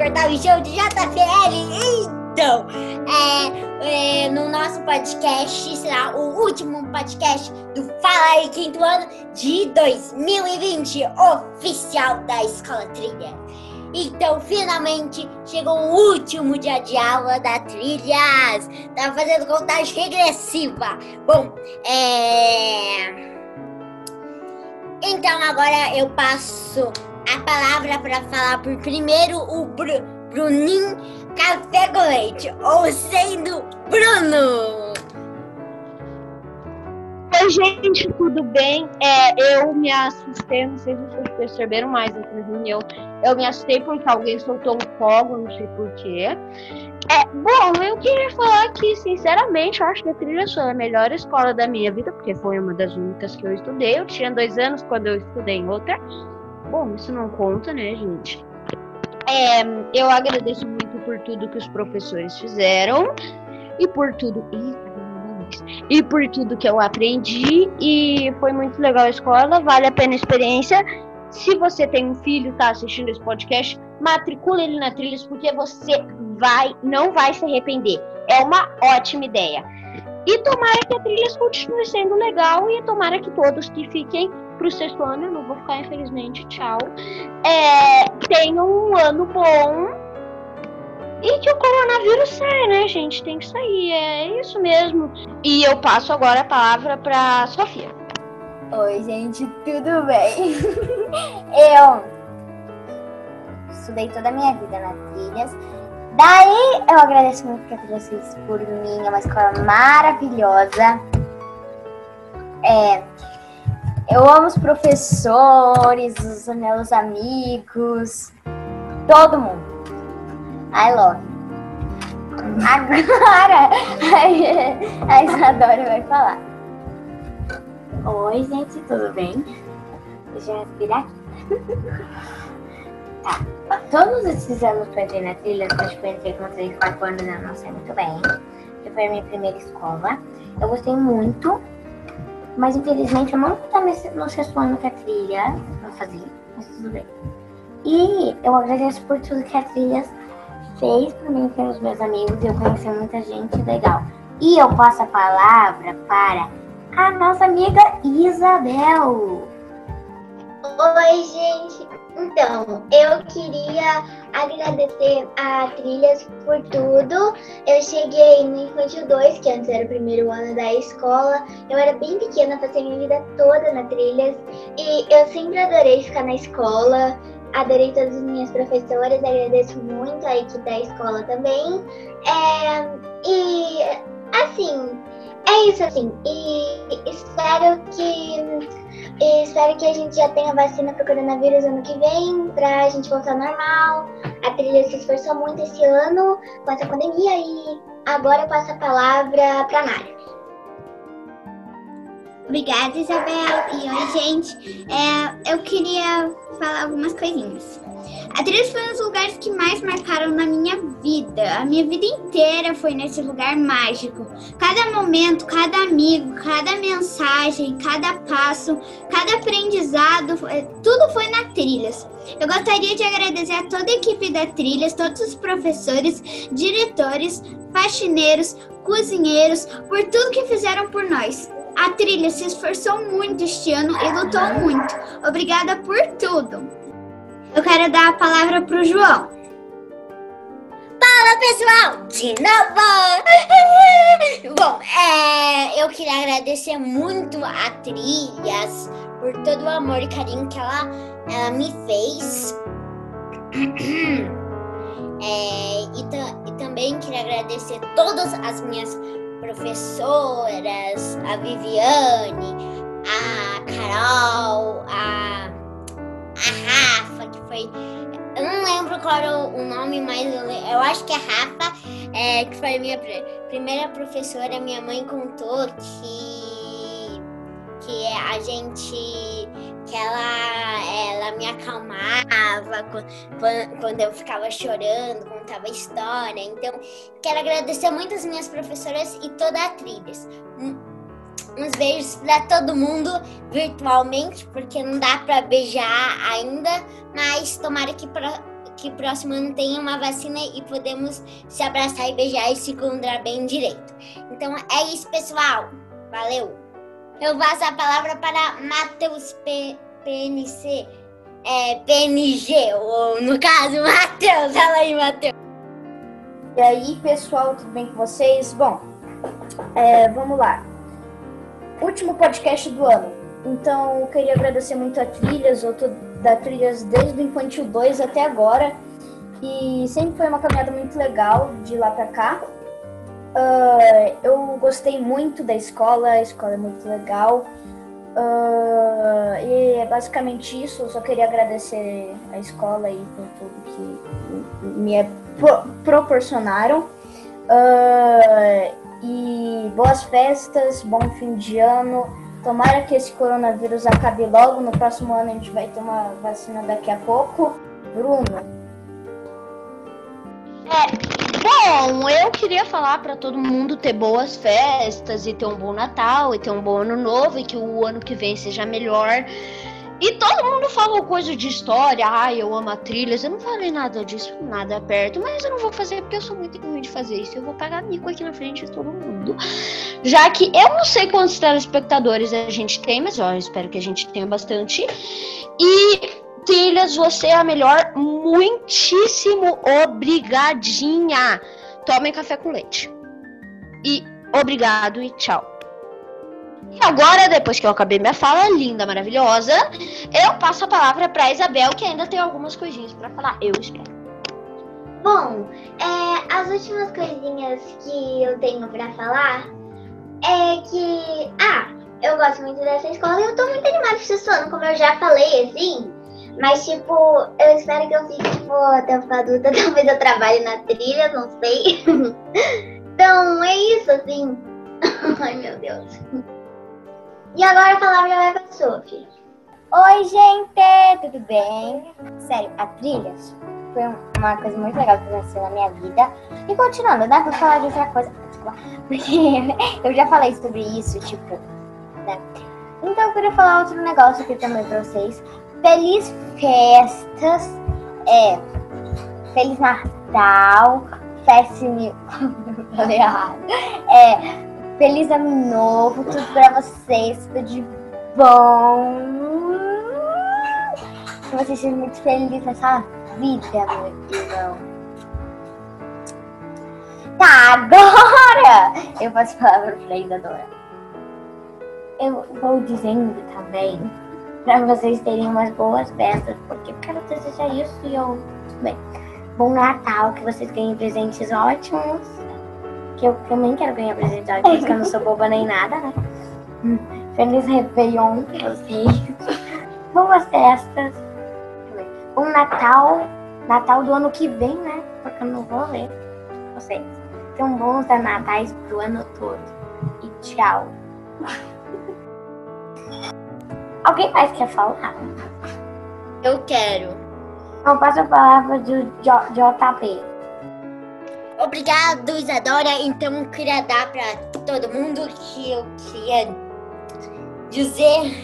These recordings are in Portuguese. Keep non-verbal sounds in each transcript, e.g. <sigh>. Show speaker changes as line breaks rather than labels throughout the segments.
O show de JPL, então, é, é, no nosso podcast, será o último podcast do Fala aí Quinto Ano de 2020, oficial da Escola Trilha. Então, finalmente, chegou o último dia de aula da Trilhas. Tava fazendo contagem regressiva. Bom, é... Então, agora eu passo a palavra para falar por primeiro o Br Bruninho Café com Leite, ou sendo Bruno.
Oi, gente, tudo bem? É, eu me assustei, não sei se vocês perceberam mais aqui na reunião. Eu me assustei porque alguém soltou um fogo, não sei porquê. É, bom, eu queria falar que, sinceramente, eu acho que a trilha foi a melhor escola da minha vida, porque foi uma das únicas que eu estudei. Eu tinha dois anos quando eu estudei em outra. Bom, isso não conta, né, gente? É, eu agradeço muito por tudo que os professores fizeram e por tudo. E por tudo que eu aprendi. E foi muito legal a escola, vale a pena a experiência. Se você tem um filho, tá assistindo esse podcast, matricule ele na Trilhas, porque você vai, não vai se arrepender. É uma ótima ideia. E tomara que a Trilhas continue sendo legal e tomara que todos que fiquem pro sexto ano, eu não vou ficar, infelizmente, tchau. É, tenham um ano bom e que o coronavírus saia, né, gente? Tem que sair, é isso mesmo. E eu passo agora a palavra pra Sofia.
Oi, gente, tudo bem? <laughs> eu estudei toda a minha vida na Trilhas. Daí eu agradeço muito que a fez por mim, é uma escola maravilhosa. É, eu amo os professores, os meus amigos, todo mundo. I love. Agora <laughs> a Isadora vai falar.
Oi, gente, tudo bem? Deixa eu respirar aqui. tá. Todos esses anos que eu entrei na trilha, acho que eu entrei com 3, 4 anos, não sei muito bem. Foi a minha primeira escola. Eu gostei muito mas infelizmente eu não estou no sexto ano que a trilha vai fazer, mas tudo bem. E eu agradeço por tudo que a trilha fez para mim, pelos meus amigos, e eu conheci muita gente legal. E eu passo a palavra para a nossa amiga Isabel.
Oi, gente. Então, eu queria agradecer a Trilhas por tudo. Eu cheguei no Infantil 2, que antes era o primeiro ano da escola. Eu era bem pequena, passei minha vida toda na Trilhas. E eu sempre adorei ficar na escola. Adorei todas as minhas professoras, agradeço muito a equipe da escola também. É, e, assim, é isso, assim. E espero que e espero que a gente já tenha vacina para o coronavírus ano que vem, para a gente voltar normal. A trilha se esforçou muito esse ano com essa pandemia e agora eu passo a palavra para a Nara.
Obrigada, Isabel. E oi, gente. É, eu queria falar algumas coisinhas. A trilha foi um dos lugares que mais marcaram na minha vida. A minha vida inteira foi nesse lugar mágico. Cada momento, cada amigo, cada mensagem, cada passo, cada aprendizado, tudo foi na Trilhas. Eu gostaria de agradecer a toda a equipe da Trilhas, todos os professores, diretores, faxineiros, cozinheiros, por tudo que fizeram por nós. A Trilha se esforçou muito este ano e lutou muito. Obrigada por tudo. Eu quero dar a palavra para o João.
Fala pessoal, de novo! <laughs> Bom, é, eu queria agradecer muito a Trilhas por todo o amor e carinho que ela, ela me fez. <clears throat> É, e, e também queria agradecer todas as minhas professoras, a Viviane, a Carol, a, a Rafa foi. Eu não lembro qual era o nome, mas eu, eu acho que é Rafa, é, que foi a minha primeira professora. Minha mãe contou que, que a gente. que ela, ela me acalmava quando, quando eu ficava chorando, contava história. Então, quero agradecer muito as minhas professoras e toda a Trilhas. Uns beijos para todo mundo virtualmente, porque não dá para beijar ainda, mas tomara que, que próximo ano tenha uma vacina e podemos se abraçar e beijar e se encontrar bem direito. Então é isso, pessoal. Valeu! Eu passo a palavra para Matheus P PNC, é, PNG, ou no caso, <laughs> Matheus. Fala aí, Matheus.
E aí, pessoal, tudo bem com vocês? Bom, é, vamos lá. Último podcast do ano. Então, eu queria agradecer muito a Trilhas. Eu tô da Trilhas desde o Infantil 2 até agora. E sempre foi uma caminhada muito legal de lá pra cá. Uh, eu gostei muito da escola, a escola é muito legal. Uh, e é basicamente isso. Eu só queria agradecer a escola aí por tudo que me pro proporcionaram. Uh, e boas festas, bom fim de ano. Tomara que esse coronavírus acabe logo. No próximo ano a gente vai ter uma vacina daqui a pouco. Bruno.
É, Bom, eu queria falar para todo mundo ter boas festas e ter um bom Natal e ter um bom ano novo e que o ano que vem seja melhor. E todo mundo falou coisa de história, ai, eu amo trilhas. Eu não falei nada disso, nada perto, mas eu não vou fazer porque eu sou muito ruim de fazer isso. Eu vou pagar mico aqui na frente de todo mundo. Já que eu não sei quantos telespectadores a gente tem, mas ó, eu espero que a gente tenha bastante. E Trilhas, você é a melhor. Muitíssimo obrigadinha. Tomem café com leite. E obrigado e tchau. E agora, depois que eu acabei minha fala linda, maravilhosa, eu passo a palavra para Isabel, que ainda tem algumas coisinhas para falar. Eu espero.
Bom, é, as últimas coisinhas que eu tenho para falar é que. Ah, eu gosto muito dessa escola e eu tô muito animada com esse ano, como eu já falei, assim. Mas, tipo, eu espero que eu fique, tipo, até ficar adulta. <laughs> Talvez eu trabalhe na trilha, não sei. <laughs> então, é isso, assim. <laughs> Ai, meu Deus. E agora a palavra vai pra Sophie.
Oi, gente, tudo bem? Sério, a trilhas foi uma coisa muito legal que aconteceu na minha vida. E continuando, né? Vou falar de outra coisa. Porque <laughs> eu já falei sobre isso, tipo, né? Então eu queria falar outro negócio aqui também pra vocês. Feliz festas, é, Feliz Natal, Feliz Falei errado. É, Feliz Ano Novo, tudo pra vocês, tudo de bom. Que vocês sejam muito felizes nessa vida, meu irmão. Tá, agora <laughs> eu passo a palavra pra Isadora. Eu vou dizendo também para vocês terem umas boas festas, porque eu quero desejar isso e eu. Bem, bom Natal, que vocês ganhem presentes ótimos. Que eu também quero ganhar presentes ótimos, porque eu não sou boba nem nada, né? Feliz Réveillon pra vocês. Boas festas. Bom Natal. Natal do ano que vem, né? Porque eu não vou ver vocês. Então, bons natais pro ano todo. E tchau. Alguém mais quer falar?
Eu quero.
Então passo a palavra do JP.
Obrigado, Isadora. Então, eu queria dar para todo mundo que eu queria dizer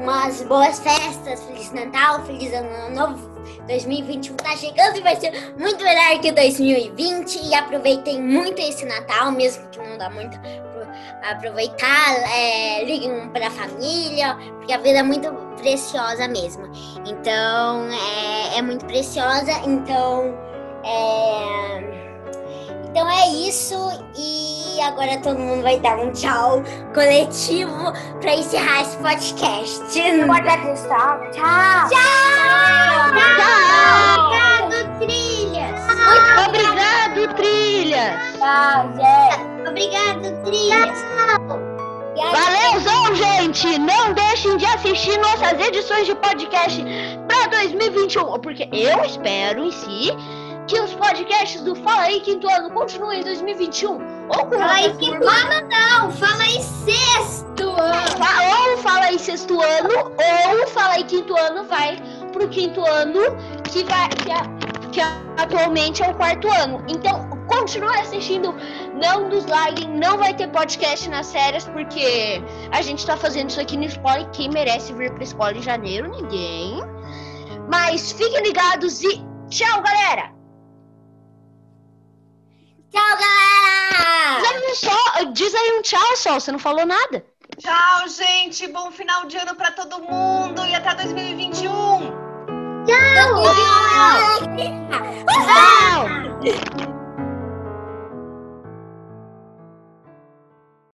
umas boas festas, Feliz Natal, Feliz Ano Novo. 2021 tá chegando e vai ser muito melhor que 2020. E aproveitem muito esse Natal, mesmo que não dá muito aproveitar, é, liguem para a família, porque a vida é muito preciosa mesmo. Então, é, é muito preciosa, então isso e agora todo mundo vai dar um tchau coletivo para encerrar esse podcast.
Pode tchau.
Tchau.
Tchau. Tchau. Obrigado, Trilhas.
Muito obrigado, Trilhas.
Tchau, gente.
Obrigado, Trilhas.
Valeuzão, gente! Não deixem de assistir nossas edições de podcast para 2021, porque eu espero em si que os podcasts do Fala aí Quinto Ano continuem em 2021. Ou com
Fala aí quinto ano não, fala aí sexto ano.
Ou Fala aí sexto ano, ou Fala aí quinto ano vai pro quinto ano, que, vai, que, que atualmente é o quarto ano. Então, continue assistindo. Não desliguem, não vai ter podcast nas séries, porque a gente tá fazendo isso aqui no spoiler. Quem merece vir pra escola em janeiro? Ninguém. Mas fiquem ligados e tchau, galera! Diz aí um tchau, Sol, você não falou nada.
Tchau, gente. Bom final de ano pra todo mundo e até 2021.
Tchau!